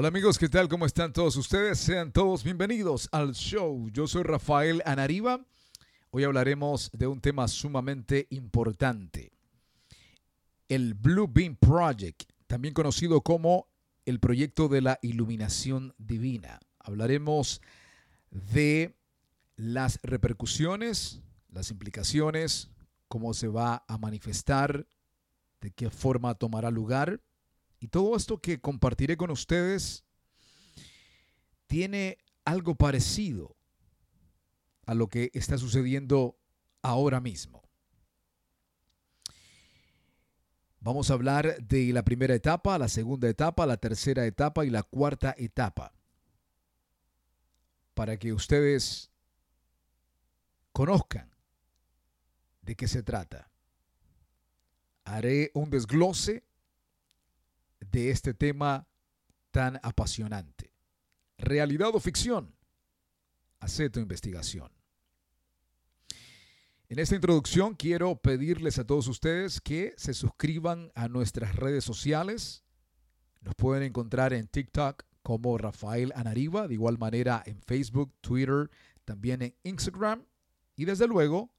Hola amigos, ¿qué tal? ¿Cómo están todos ustedes? Sean todos bienvenidos al show. Yo soy Rafael Anariba. Hoy hablaremos de un tema sumamente importante. El Blue Beam Project, también conocido como el proyecto de la iluminación divina. Hablaremos de las repercusiones, las implicaciones, cómo se va a manifestar, de qué forma tomará lugar y todo esto que compartiré con ustedes tiene algo parecido a lo que está sucediendo ahora mismo. Vamos a hablar de la primera etapa, la segunda etapa, la tercera etapa y la cuarta etapa. Para que ustedes conozcan de qué se trata. Haré un desglose de este tema tan apasionante. ¿Realidad o ficción? Hacé tu investigación. En esta introducción quiero pedirles a todos ustedes que se suscriban a nuestras redes sociales. Nos pueden encontrar en TikTok como Rafael Anariba, de igual manera en Facebook, Twitter, también en Instagram y desde luego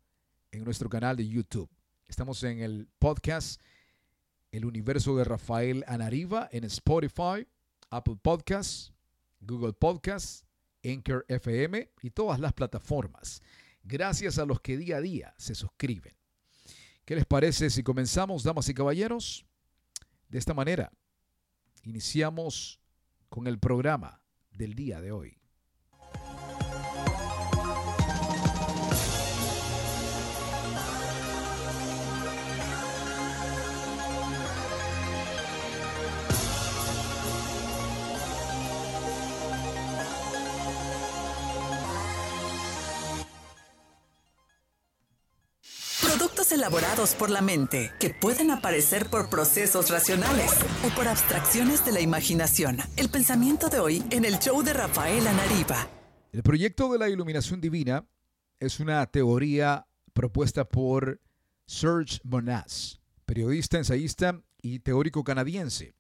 en nuestro canal de YouTube. Estamos en el podcast el universo de Rafael Anariva en Spotify, Apple Podcasts, Google Podcasts, Anchor FM y todas las plataformas. Gracias a los que día a día se suscriben. ¿Qué les parece si comenzamos, damas y caballeros? De esta manera, iniciamos con el programa del día de hoy. Elaborados por la mente, que pueden aparecer por procesos racionales o por abstracciones de la imaginación. El pensamiento de hoy en el show de Rafael Anariba. El proyecto de la iluminación divina es una teoría propuesta por Serge Monas, periodista, ensayista y teórico canadiense,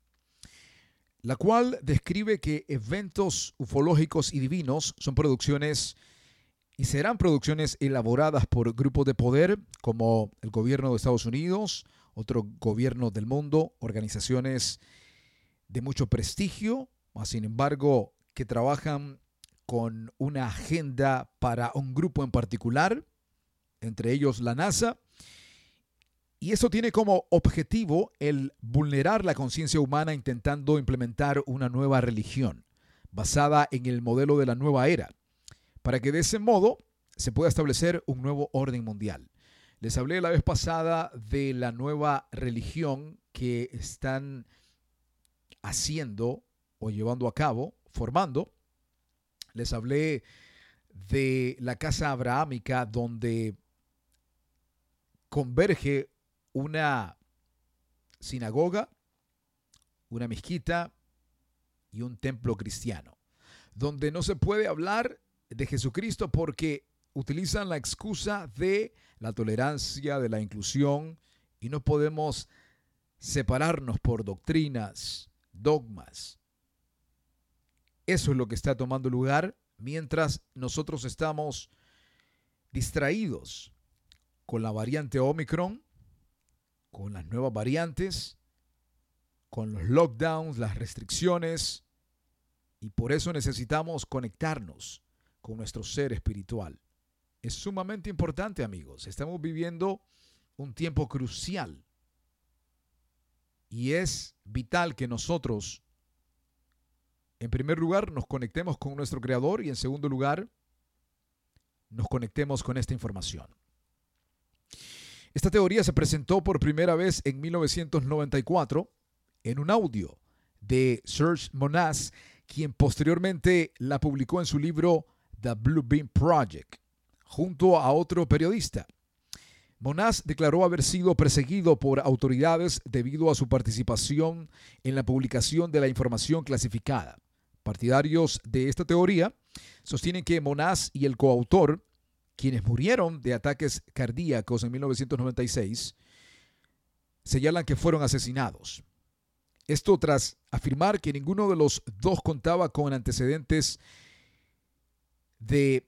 la cual describe que eventos ufológicos y divinos son producciones y serán producciones elaboradas por grupos de poder como el gobierno de Estados Unidos, otro gobierno del mundo, organizaciones de mucho prestigio, sin embargo que trabajan con una agenda para un grupo en particular, entre ellos la NASA, y eso tiene como objetivo el vulnerar la conciencia humana intentando implementar una nueva religión basada en el modelo de la nueva era para que de ese modo se pueda establecer un nuevo orden mundial. Les hablé la vez pasada de la nueva religión que están haciendo o llevando a cabo, formando. Les hablé de la casa abrahámica donde converge una sinagoga, una mezquita y un templo cristiano, donde no se puede hablar de Jesucristo porque utilizan la excusa de la tolerancia, de la inclusión, y no podemos separarnos por doctrinas, dogmas. Eso es lo que está tomando lugar mientras nosotros estamos distraídos con la variante Omicron, con las nuevas variantes, con los lockdowns, las restricciones, y por eso necesitamos conectarnos con nuestro ser espiritual. Es sumamente importante, amigos. Estamos viviendo un tiempo crucial y es vital que nosotros, en primer lugar, nos conectemos con nuestro Creador y en segundo lugar, nos conectemos con esta información. Esta teoría se presentó por primera vez en 1994 en un audio de Serge Monas, quien posteriormente la publicó en su libro The Blue Beam Project, junto a otro periodista. Monas declaró haber sido perseguido por autoridades debido a su participación en la publicación de la información clasificada. Partidarios de esta teoría sostienen que Monas y el coautor, quienes murieron de ataques cardíacos en 1996, señalan que fueron asesinados. Esto tras afirmar que ninguno de los dos contaba con antecedentes de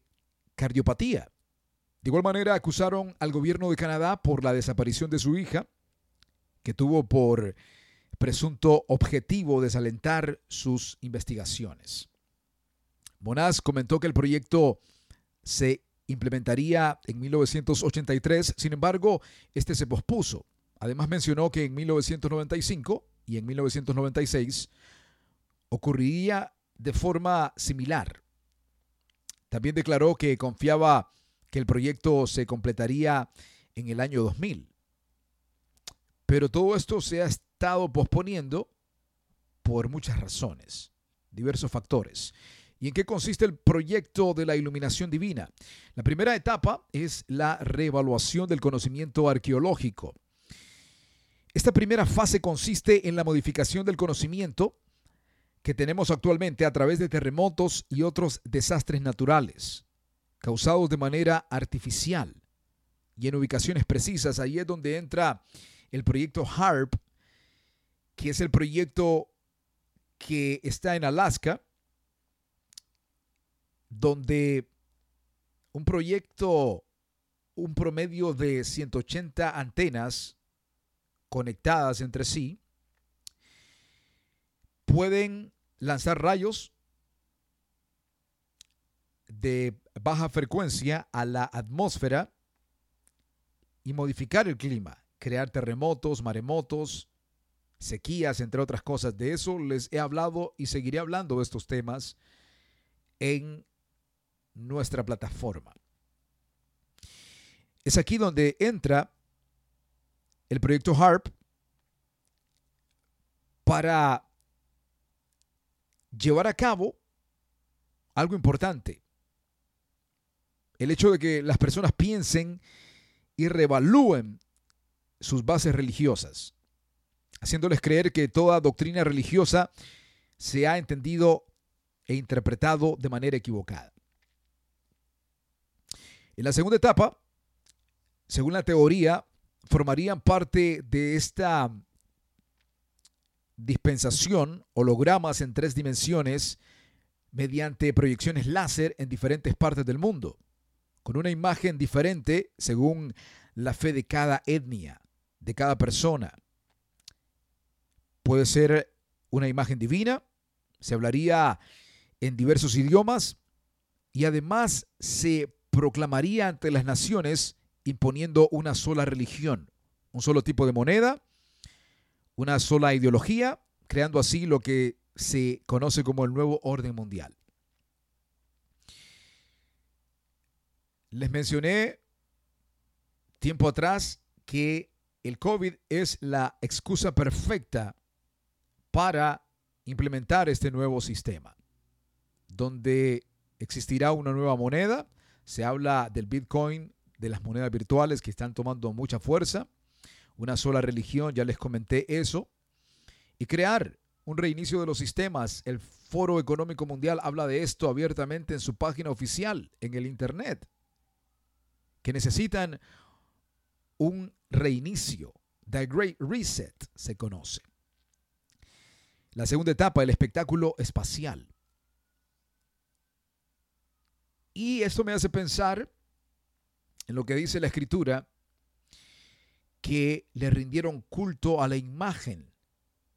cardiopatía. De igual manera, acusaron al gobierno de Canadá por la desaparición de su hija, que tuvo por presunto objetivo desalentar sus investigaciones. Monaz comentó que el proyecto se implementaría en 1983, sin embargo, este se pospuso. Además mencionó que en 1995 y en 1996 ocurriría de forma similar. También declaró que confiaba que el proyecto se completaría en el año 2000. Pero todo esto se ha estado posponiendo por muchas razones, diversos factores. ¿Y en qué consiste el proyecto de la iluminación divina? La primera etapa es la reevaluación del conocimiento arqueológico. Esta primera fase consiste en la modificación del conocimiento que tenemos actualmente a través de terremotos y otros desastres naturales, causados de manera artificial y en ubicaciones precisas. Ahí es donde entra el proyecto HARP, que es el proyecto que está en Alaska, donde un proyecto, un promedio de 180 antenas conectadas entre sí, pueden lanzar rayos de baja frecuencia a la atmósfera y modificar el clima, crear terremotos, maremotos, sequías, entre otras cosas. De eso les he hablado y seguiré hablando de estos temas en nuestra plataforma. Es aquí donde entra el proyecto HARP para llevar a cabo algo importante. El hecho de que las personas piensen y revalúen sus bases religiosas, haciéndoles creer que toda doctrina religiosa se ha entendido e interpretado de manera equivocada. En la segunda etapa, según la teoría, formarían parte de esta dispensación, hologramas en tres dimensiones, mediante proyecciones láser en diferentes partes del mundo, con una imagen diferente según la fe de cada etnia, de cada persona. Puede ser una imagen divina, se hablaría en diversos idiomas y además se proclamaría ante las naciones imponiendo una sola religión, un solo tipo de moneda, una sola ideología, creando así lo que se conoce como el nuevo orden mundial. Les mencioné tiempo atrás que el COVID es la excusa perfecta para implementar este nuevo sistema, donde existirá una nueva moneda. Se habla del Bitcoin de las monedas virtuales que están tomando mucha fuerza, una sola religión, ya les comenté eso, y crear un reinicio de los sistemas. El Foro Económico Mundial habla de esto abiertamente en su página oficial, en el Internet, que necesitan un reinicio. The Great Reset se conoce. La segunda etapa, el espectáculo espacial. Y esto me hace pensar en lo que dice la escritura, que le rindieron culto a la imagen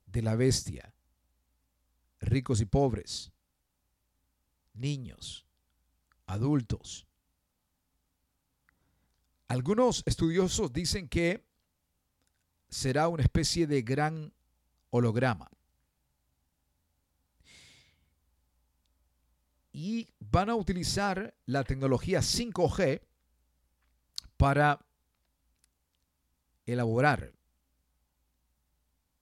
de la bestia, ricos y pobres, niños, adultos. Algunos estudiosos dicen que será una especie de gran holograma. Y van a utilizar la tecnología 5G para elaborar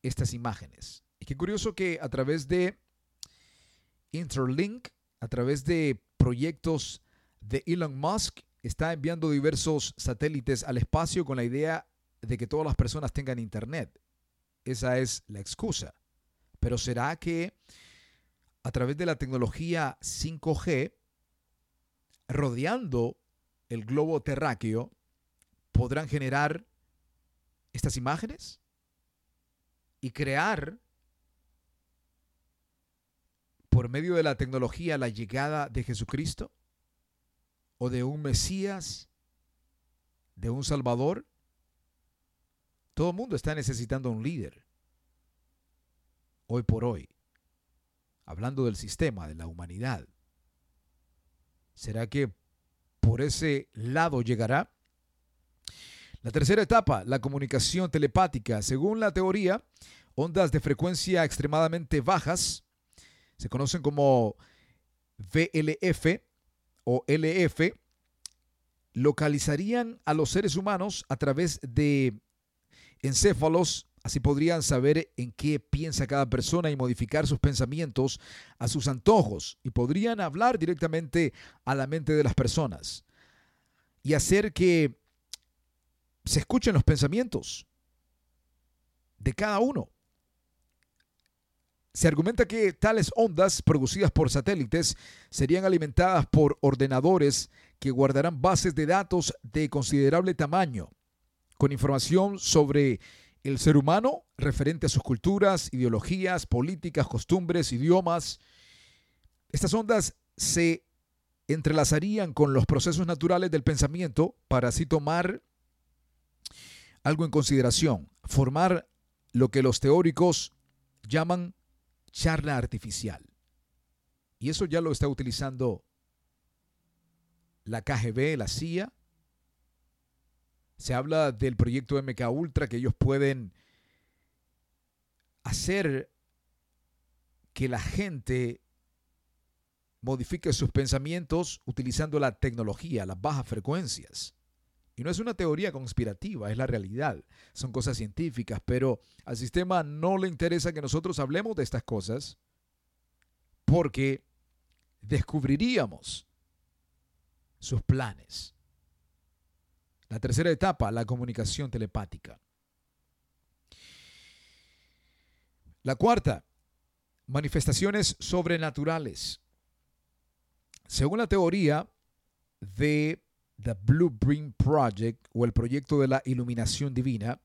estas imágenes. Y qué curioso que a través de Interlink, a través de proyectos de Elon Musk, está enviando diversos satélites al espacio con la idea de que todas las personas tengan internet. Esa es la excusa. Pero ¿será que a través de la tecnología 5G, rodeando el globo terráqueo, podrán generar estas imágenes y crear por medio de la tecnología la llegada de Jesucristo? ¿O de un Mesías? ¿De un Salvador? Todo el mundo está necesitando un líder. Hoy por hoy. Hablando del sistema, de la humanidad. ¿Será que por ese lado llegará? La tercera etapa, la comunicación telepática. Según la teoría, ondas de frecuencia extremadamente bajas, se conocen como VLF o LF, localizarían a los seres humanos a través de encéfalos, así podrían saber en qué piensa cada persona y modificar sus pensamientos a sus antojos y podrían hablar directamente a la mente de las personas y hacer que se escuchen los pensamientos de cada uno. Se argumenta que tales ondas producidas por satélites serían alimentadas por ordenadores que guardarán bases de datos de considerable tamaño, con información sobre el ser humano referente a sus culturas, ideologías, políticas, costumbres, idiomas. Estas ondas se entrelazarían con los procesos naturales del pensamiento para así tomar algo en consideración, formar lo que los teóricos llaman charla artificial. Y eso ya lo está utilizando la KGB, la CIA. Se habla del proyecto MK Ultra que ellos pueden hacer que la gente modifique sus pensamientos utilizando la tecnología, las bajas frecuencias. Y no es una teoría conspirativa, es la realidad. Son cosas científicas, pero al sistema no le interesa que nosotros hablemos de estas cosas porque descubriríamos sus planes. La tercera etapa, la comunicación telepática. La cuarta, manifestaciones sobrenaturales. Según la teoría de The Blueprint Project o el proyecto de la iluminación divina,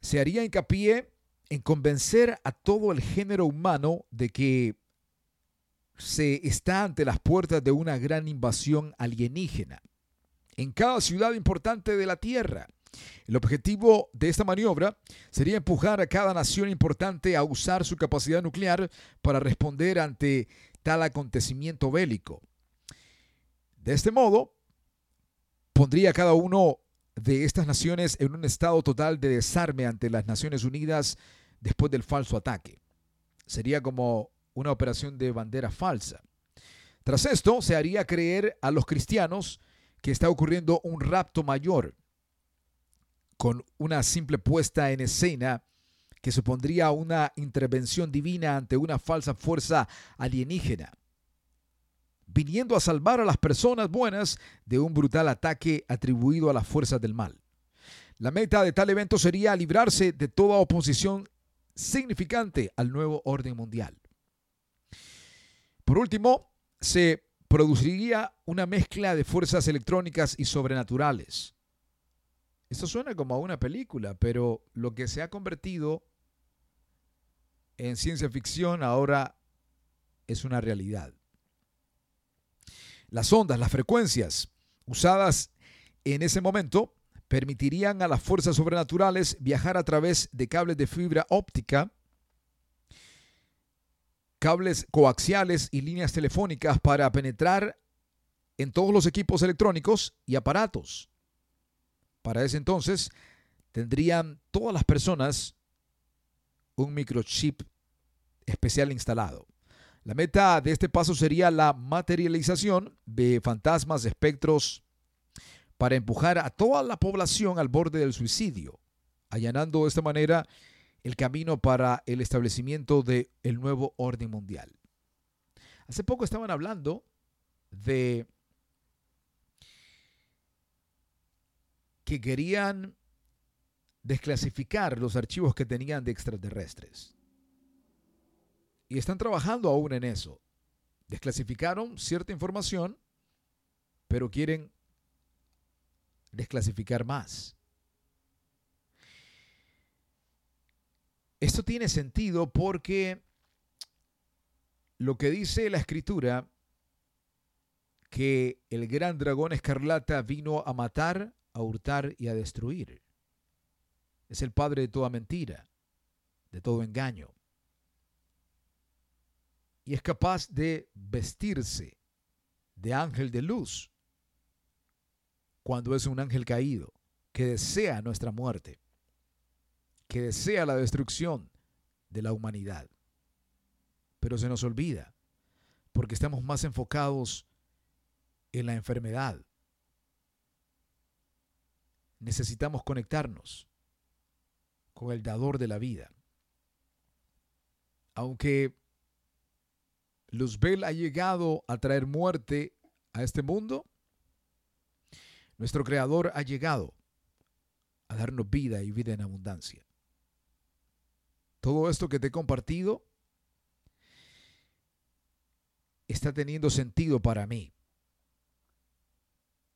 se haría hincapié en convencer a todo el género humano de que se está ante las puertas de una gran invasión alienígena en cada ciudad importante de la Tierra. El objetivo de esta maniobra sería empujar a cada nación importante a usar su capacidad nuclear para responder ante tal acontecimiento bélico. De este modo, pondría a cada uno de estas naciones en un estado total de desarme ante las Naciones Unidas después del falso ataque. Sería como una operación de bandera falsa. Tras esto, se haría creer a los cristianos que está ocurriendo un rapto mayor, con una simple puesta en escena que supondría una intervención divina ante una falsa fuerza alienígena viniendo a salvar a las personas buenas de un brutal ataque atribuido a las fuerzas del mal. La meta de tal evento sería librarse de toda oposición significante al nuevo orden mundial. Por último, se produciría una mezcla de fuerzas electrónicas y sobrenaturales. Esto suena como a una película, pero lo que se ha convertido en ciencia ficción ahora es una realidad. Las ondas, las frecuencias usadas en ese momento permitirían a las fuerzas sobrenaturales viajar a través de cables de fibra óptica, cables coaxiales y líneas telefónicas para penetrar en todos los equipos electrónicos y aparatos. Para ese entonces tendrían todas las personas un microchip especial instalado. La meta de este paso sería la materialización de fantasmas, espectros, para empujar a toda la población al borde del suicidio, allanando de esta manera el camino para el establecimiento del nuevo orden mundial. Hace poco estaban hablando de que querían desclasificar los archivos que tenían de extraterrestres. Y están trabajando aún en eso. Desclasificaron cierta información, pero quieren desclasificar más. Esto tiene sentido porque lo que dice la escritura, que el gran dragón escarlata vino a matar, a hurtar y a destruir. Es el padre de toda mentira, de todo engaño. Y es capaz de vestirse de ángel de luz cuando es un ángel caído que desea nuestra muerte, que desea la destrucción de la humanidad. Pero se nos olvida, porque estamos más enfocados en la enfermedad. Necesitamos conectarnos con el dador de la vida. Aunque Luzbel ha llegado a traer muerte a este mundo, nuestro Creador ha llegado a darnos vida y vida en abundancia. Todo esto que te he compartido está teniendo sentido para mí.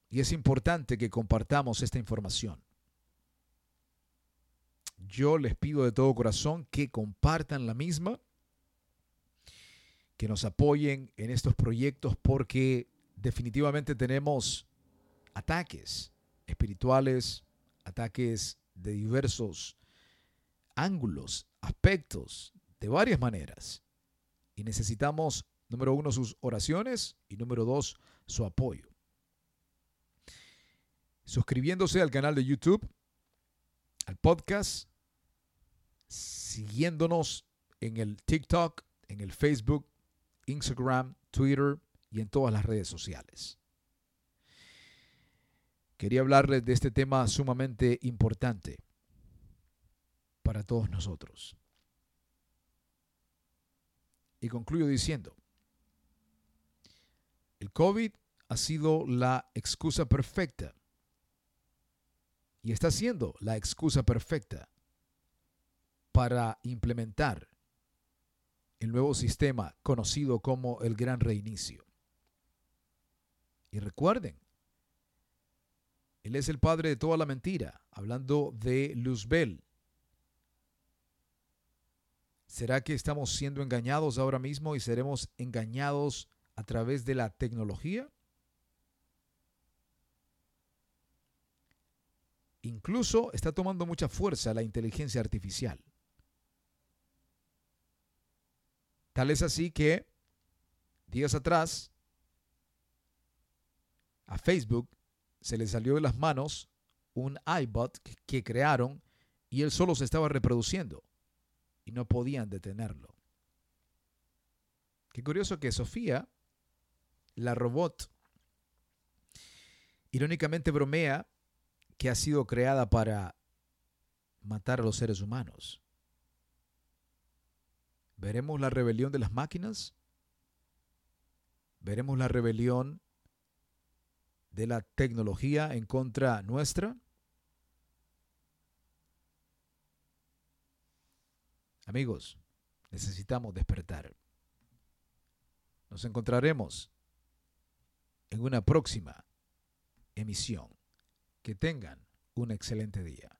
Y es importante que compartamos esta información. Yo les pido de todo corazón que compartan la misma, que nos apoyen en estos proyectos porque definitivamente tenemos ataques espirituales, ataques de diversos ángulos, aspectos, de varias maneras. Y necesitamos, número uno, sus oraciones y número dos, su apoyo. Suscribiéndose al canal de YouTube, al podcast, siguiéndonos en el TikTok, en el Facebook, Instagram, Twitter y en todas las redes sociales. Quería hablarles de este tema sumamente importante para todos nosotros. Y concluyo diciendo, el COVID ha sido la excusa perfecta y está siendo la excusa perfecta para implementar el nuevo sistema conocido como el gran reinicio. Y recuerden, él es el padre de toda la mentira, hablando de Luzbel. ¿Será que estamos siendo engañados ahora mismo y seremos engañados a través de la tecnología? Incluso está tomando mucha fuerza la inteligencia artificial. Tal es así que días atrás a Facebook se le salió de las manos un iBot que crearon y él solo se estaba reproduciendo y no podían detenerlo. Qué curioso que Sofía, la robot, irónicamente bromea que ha sido creada para matar a los seres humanos. ¿Veremos la rebelión de las máquinas? ¿Veremos la rebelión de la tecnología en contra nuestra? Amigos, necesitamos despertar. Nos encontraremos en una próxima emisión. Que tengan un excelente día.